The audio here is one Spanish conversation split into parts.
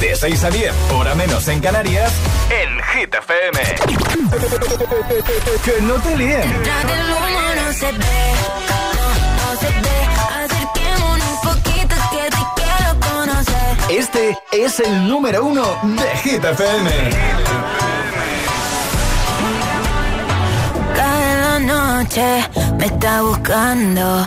De 6 a 10, hora menos en Canarias, en Hit FM. Que no te líen. Detrás del humo no se ve, no, no se ve. Acerquémonos un poquito que te quiero conocer. Este es el número uno de Hit FM. Cada noche me está buscando.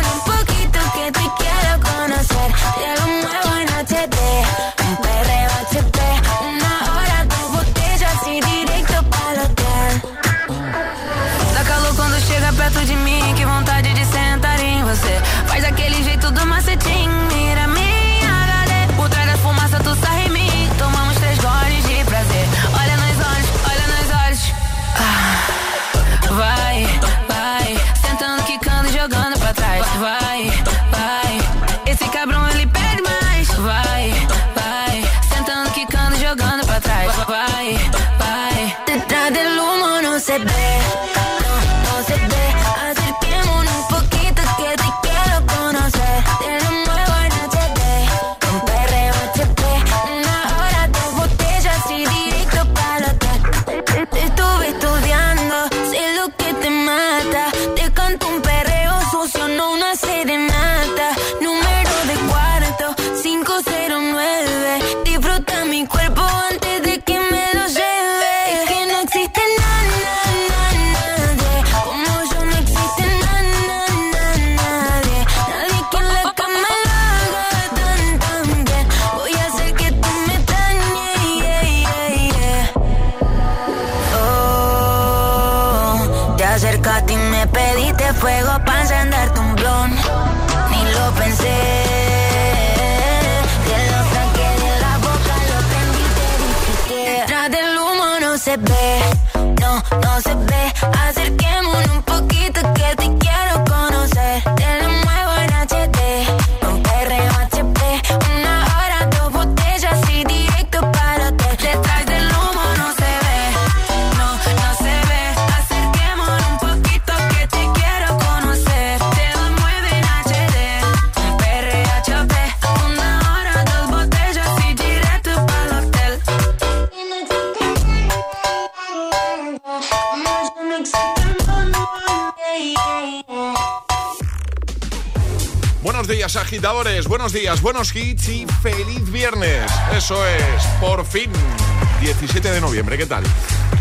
Buenos días, agitadores. Buenos días, buenos hits y feliz viernes. Eso es, por fin. 17 de noviembre, ¿qué tal?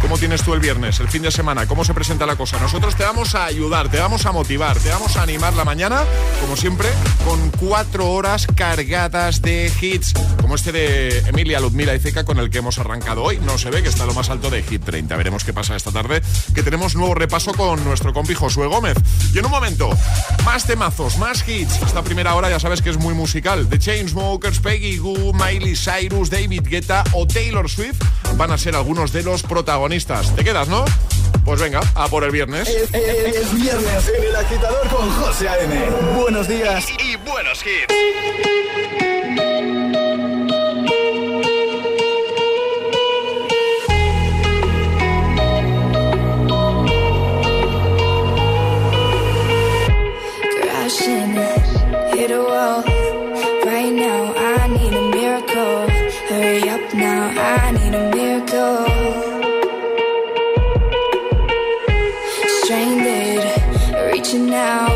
¿Cómo tienes tú el viernes, el fin de semana? ¿Cómo se presenta la cosa? Nosotros te vamos a ayudar, te vamos a motivar, te vamos a animar la mañana, como siempre, con cuatro horas cargadas de hits, como este de Emilia Ludmila y Zeca con el que hemos arrancado hoy. No se ve que está lo más alto de Hit 30. Veremos qué pasa esta tarde, que tenemos nuevo repaso con nuestro compi Josué Gómez. Y en un momento, más temazos, más hits. Esta primera hora ya sabes que es muy musical. The Chainsmokers, Peggy Goo, Miley Cyrus, David Guetta o Taylor Swift van a ser algunos de los protagonistas. ¿Te quedas, no? Pues venga, a por el viernes. Es, es- es viernes en el agitador con José A.M. Buenos días. Y buenos hits. you now.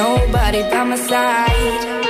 nobody by my side.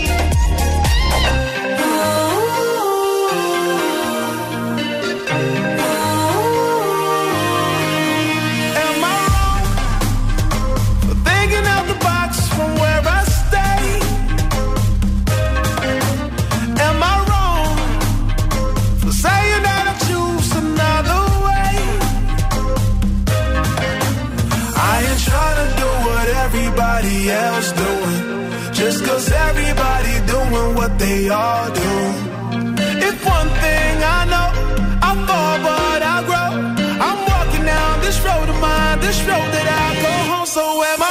all do. If one thing I know, I fall but I grow. I'm walking down this road of mine, this road that I go home. So am I?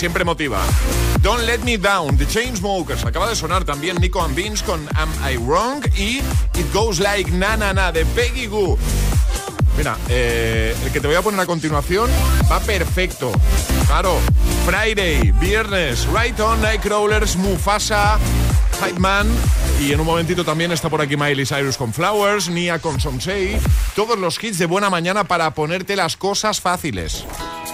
Siempre motiva. Don't Let Me Down, The Chainsmokers. Acaba de sonar también Nico and Vince con Am I Wrong y It Goes Like Na Na Na de Peggy Goo. Mira, eh, el que te voy a poner a continuación va perfecto. Claro, Friday, viernes, Right On, Nightcrawlers, Mufasa, Hype Man. Y en un momentito también está por aquí Miley Cyrus con Flowers, Nia con Somsei. Todos los hits de buena mañana para ponerte las cosas fáciles.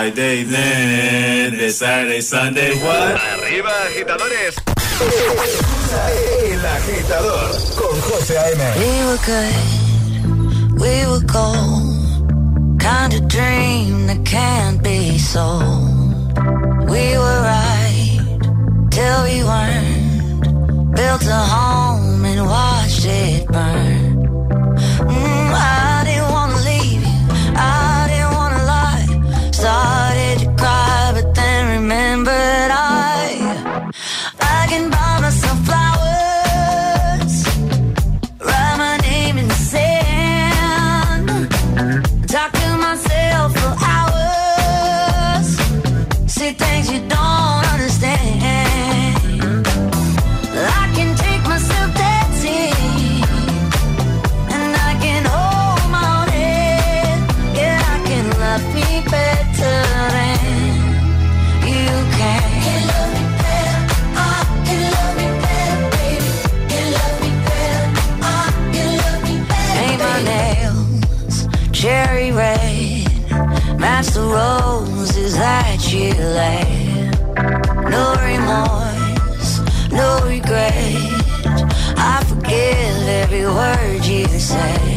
Friday night, the Saturday, Sunday, what? Arriba, agitadores. El agitador con José A.M. We were good, we were gold. Kind of dream that can't be sold. We were right till we weren't. Built a home and watched it burn. delay. No remorse, no regret. I forgive every word you say.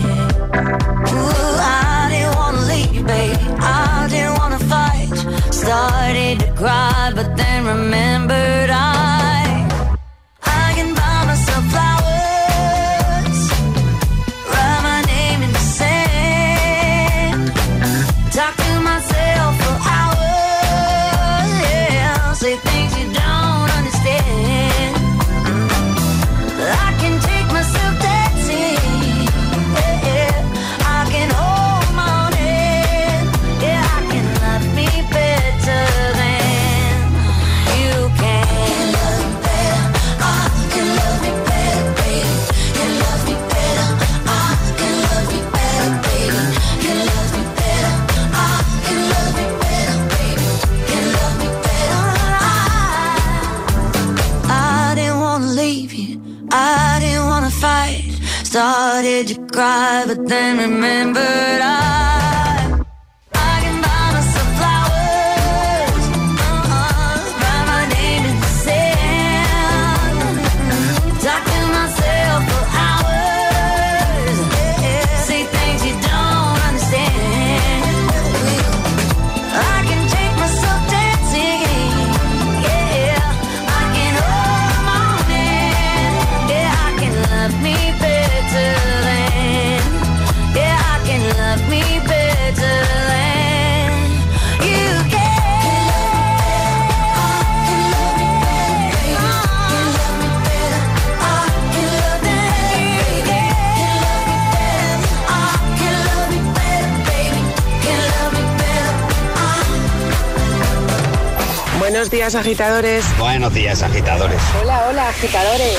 Días, agitadores. Buenos días, agitadores. Hola, hola, agitadores.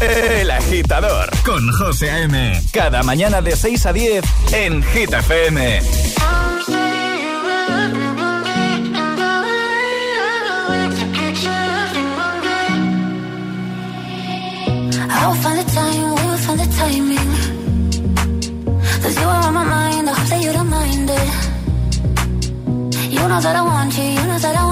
El agitador con José A.M. Cada mañana de 6 a 10 en Hit FM. I'll find the time, we'll find the timing. Cause you are on my mind, I hope that you don't mind it. You know that I want you, you know that I want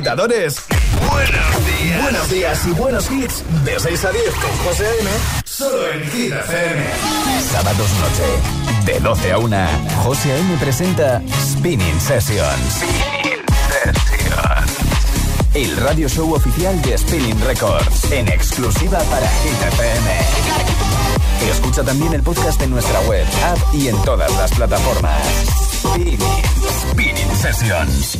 agitadores. Buenos días. Buenos días y buenos hits. De 6 a 10 con José A.M. Solo en Hit FM. Sábados noche. De 12 a 1. José A.M. presenta Spinning Sessions. Spinning Sessions. El radio show oficial de Spinning Records. En exclusiva para Hit FM. Escucha también el podcast en nuestra web, app y en todas las plataformas. Spinning. Spinning Sessions.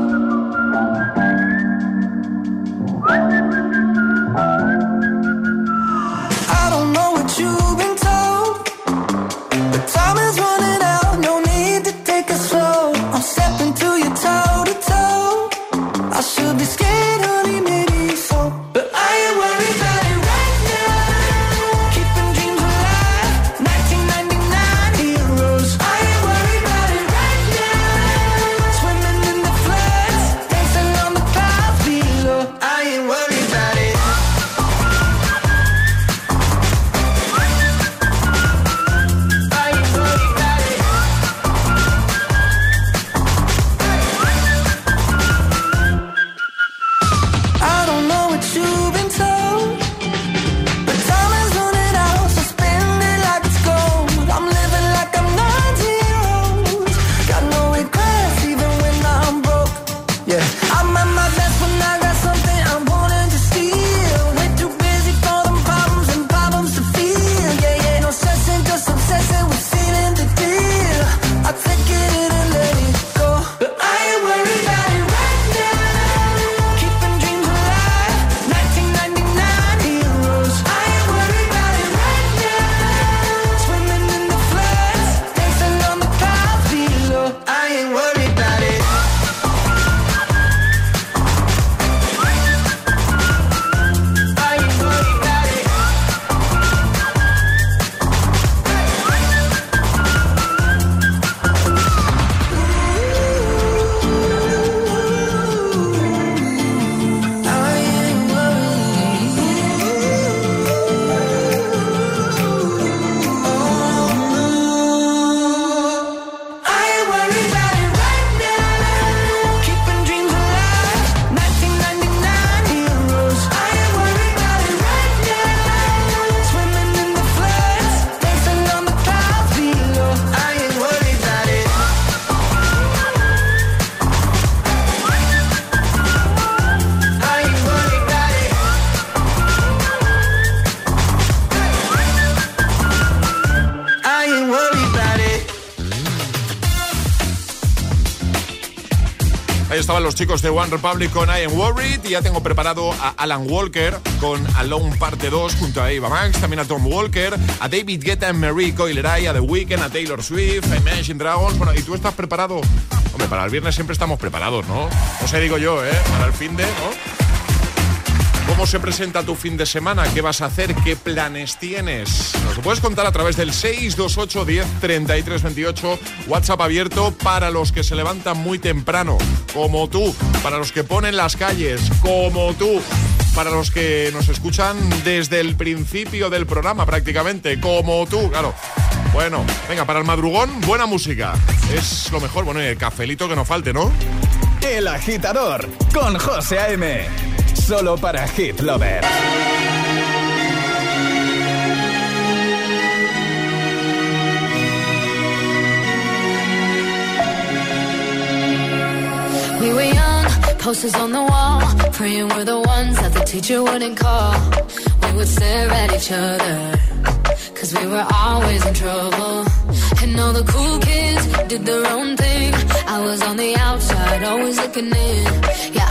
los chicos de One Republic con I Am Worried y ya tengo preparado a Alan Walker con Alone Parte 2 junto a Eva Max, también a Tom Walker, a David Guetta Marie Coileray, a The Weeknd, a Taylor Swift, a Imagine Dragons. Bueno, ¿y tú estás preparado? Hombre, para el viernes siempre estamos preparados, ¿no? O sea, digo yo, ¿eh? Para el fin de, ¿no? ¿Cómo se presenta tu fin de semana? ¿Qué vas a hacer? ¿Qué planes tienes? Nos lo puedes contar a través del 628 10 33 28, WhatsApp abierto para los que se levantan muy temprano, como tú, para los que ponen las calles, como tú, para los que nos escuchan desde el principio del programa prácticamente, como tú, claro. Bueno, venga, para el madrugón, buena música. Es lo mejor, bueno, el cafelito que no falte, ¿no? El agitador con José A.M. Solo para Hit Lover. We were young, posters on the wall, praying we're the ones that the teacher wouldn't call. We would stare at each other, cause we were always in trouble. And all the cool kids did their own thing. I was on the outside, always looking in.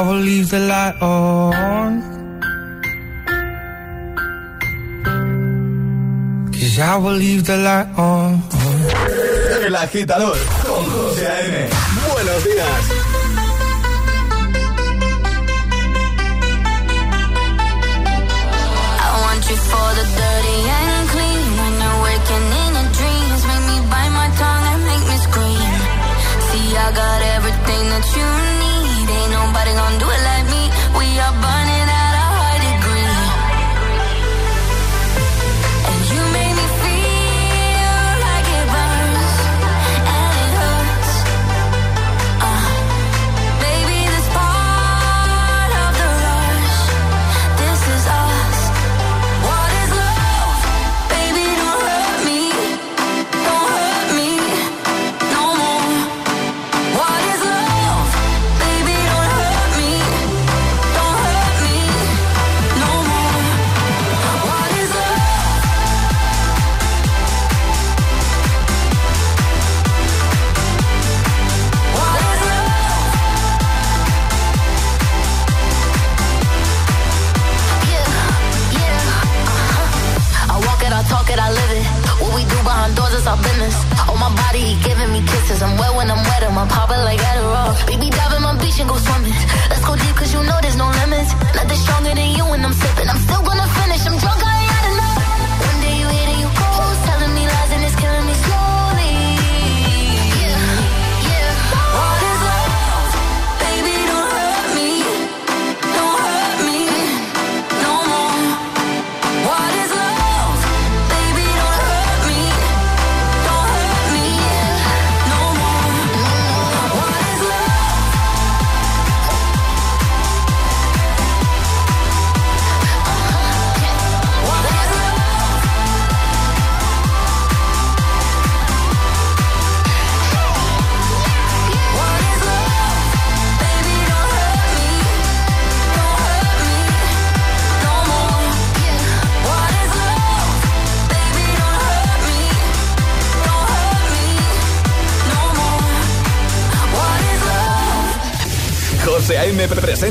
on. the light on. Cause I will leave the light on. El agitador con José A.M. Buenos días. I want you for the dirty and clean. When you're waking in your dreams, make me bite my tongue and make me scream. See, I got everything that you need. Ain't nobody gonna do it my body, he giving me kisses. I'm wet when I'm wet, I'm popping like Adderall. Baby, dive in my beach and go swimming. Let's go deep, cause you know there's no limits. Nothing stronger than you when I'm sipping. I'm still gonna finish, I'm drunk, I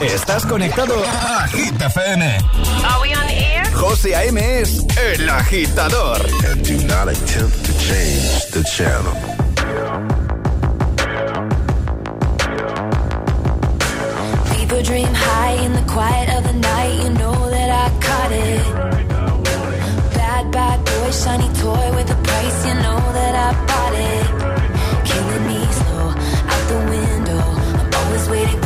Estás conectado a Hit FM. Are we on air? José A.M. es El Agitador. And do not attempt to change the channel. People dream high in the quiet of the night. You know that I caught it. Bad, bad boy, shiny toy with a price. You know that I bought it. Killing me slow out the window. I'm always waiting for you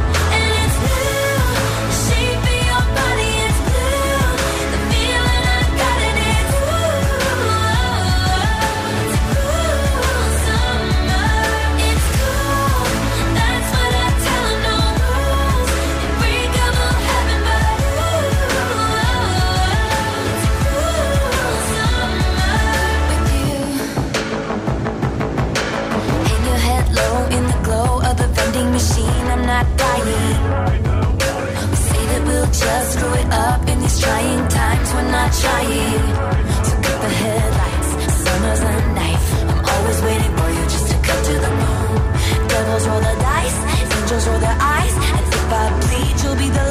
Say that we'll just grow it up in these trying times. We're not trying. So cut the headlights, summer's a knife. I'm always waiting for you just to to the. Devils roll the dice, angels roll their eyes. And if I bleed, you'll be the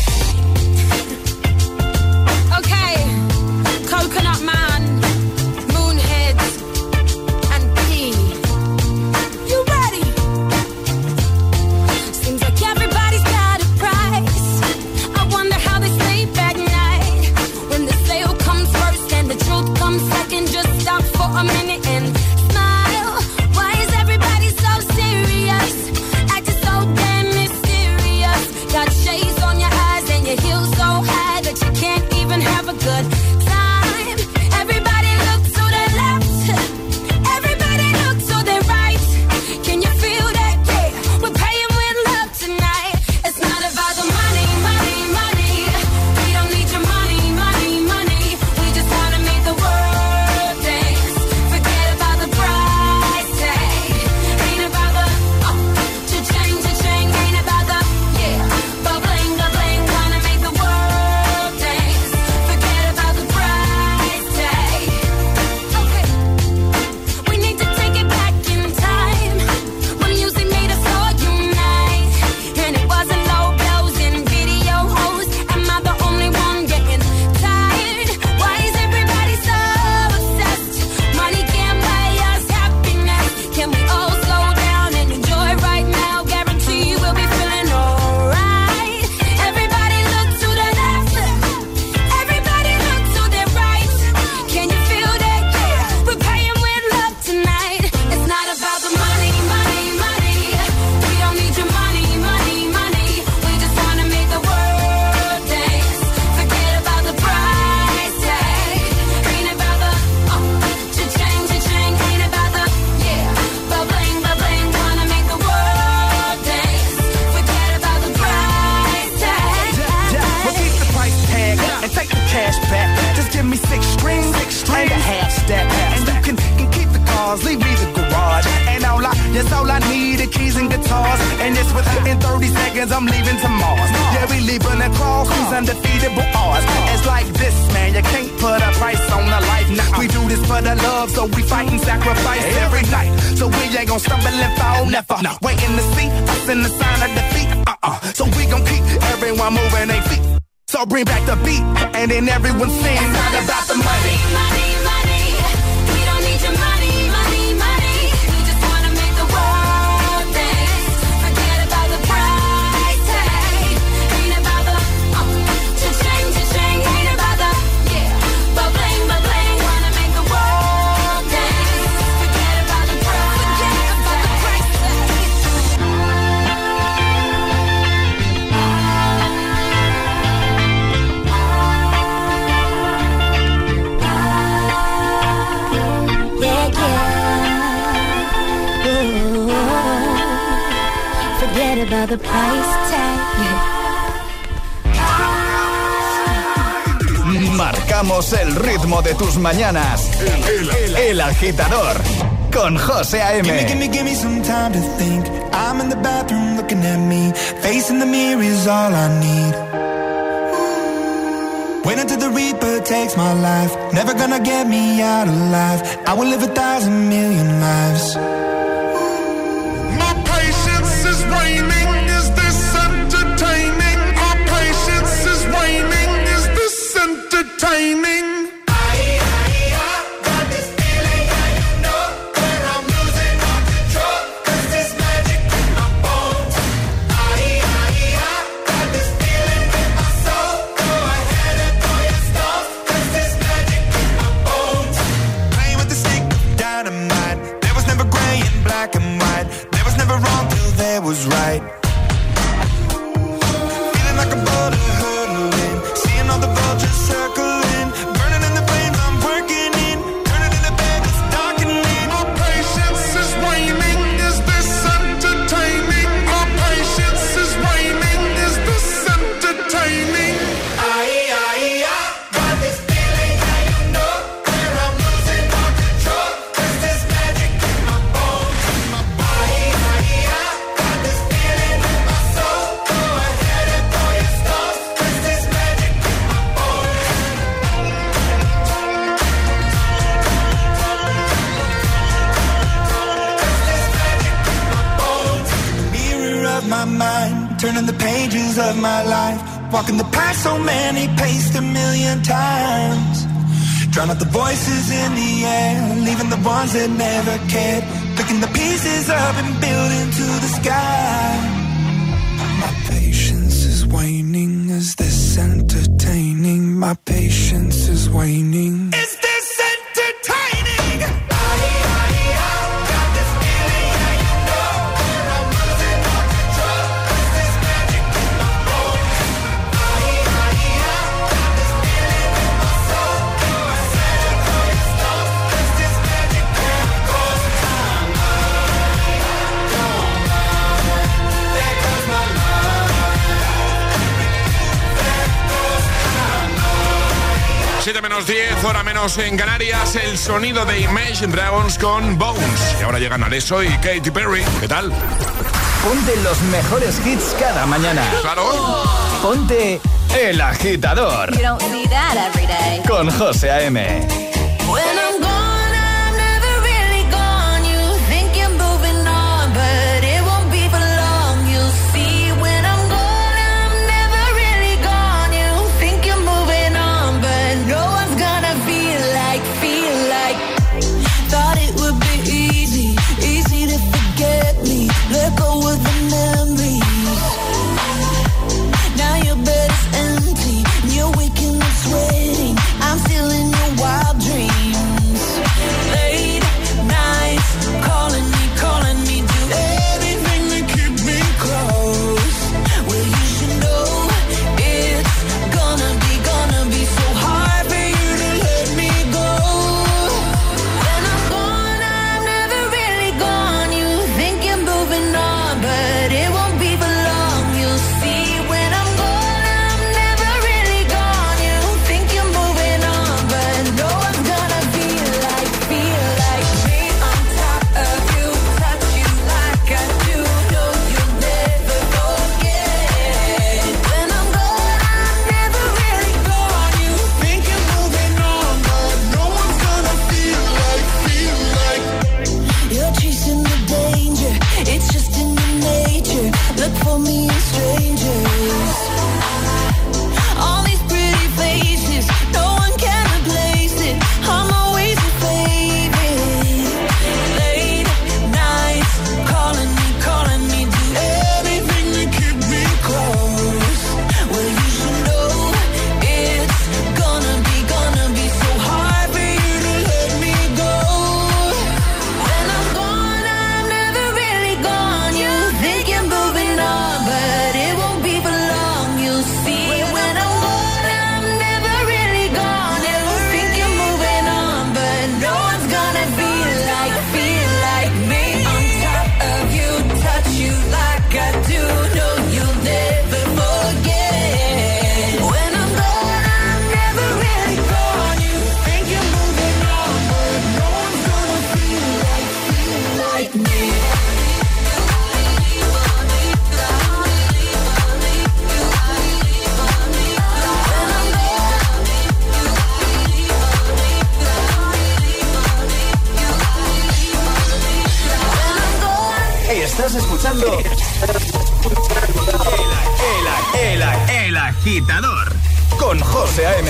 in the sign of defeat. Uh-uh. So we gon' keep everyone moving their feet. So bring back the beat, and then everyone sing. It's not about the money. money. another place tag. Marcamos el ritmo de tus mañanas. El, agitador con José A.M. Give me, give me, give some time to think. I'm in the bathroom looking at me. Facing the mirror is all I need. Wait until the Reaper takes my life. Never gonna get me out alive. I will live a thousand million lives. walking the path en Canarias, el sonido de Image Dragons con Bones. Y ahora llegan Alesso y Katy Perry. ¿Qué tal? Ponte los mejores hits cada mañana. Claro. Ponte El Agitador. You don't see that every day. Con José A.M. escuchando el, el, el, el agitador con José A.M.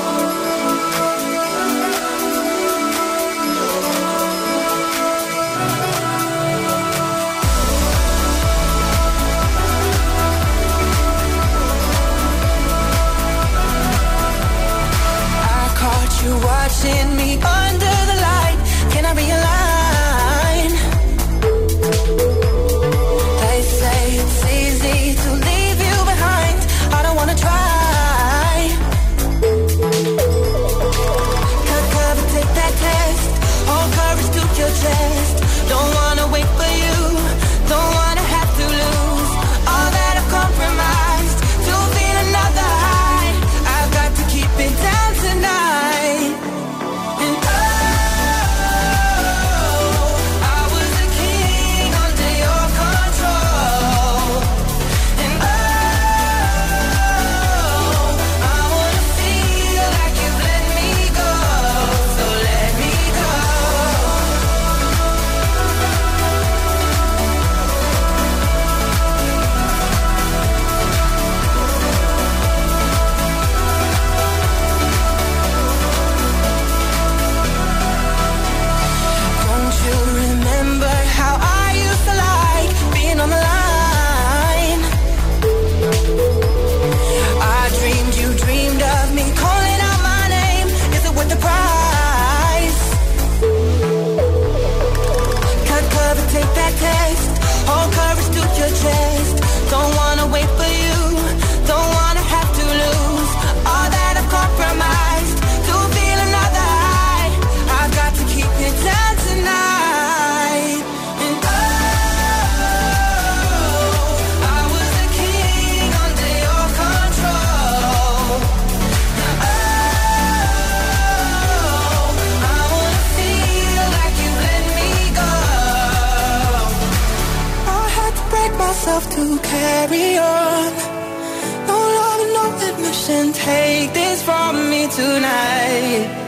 carry on. No love, no admission. Take this from me tonight.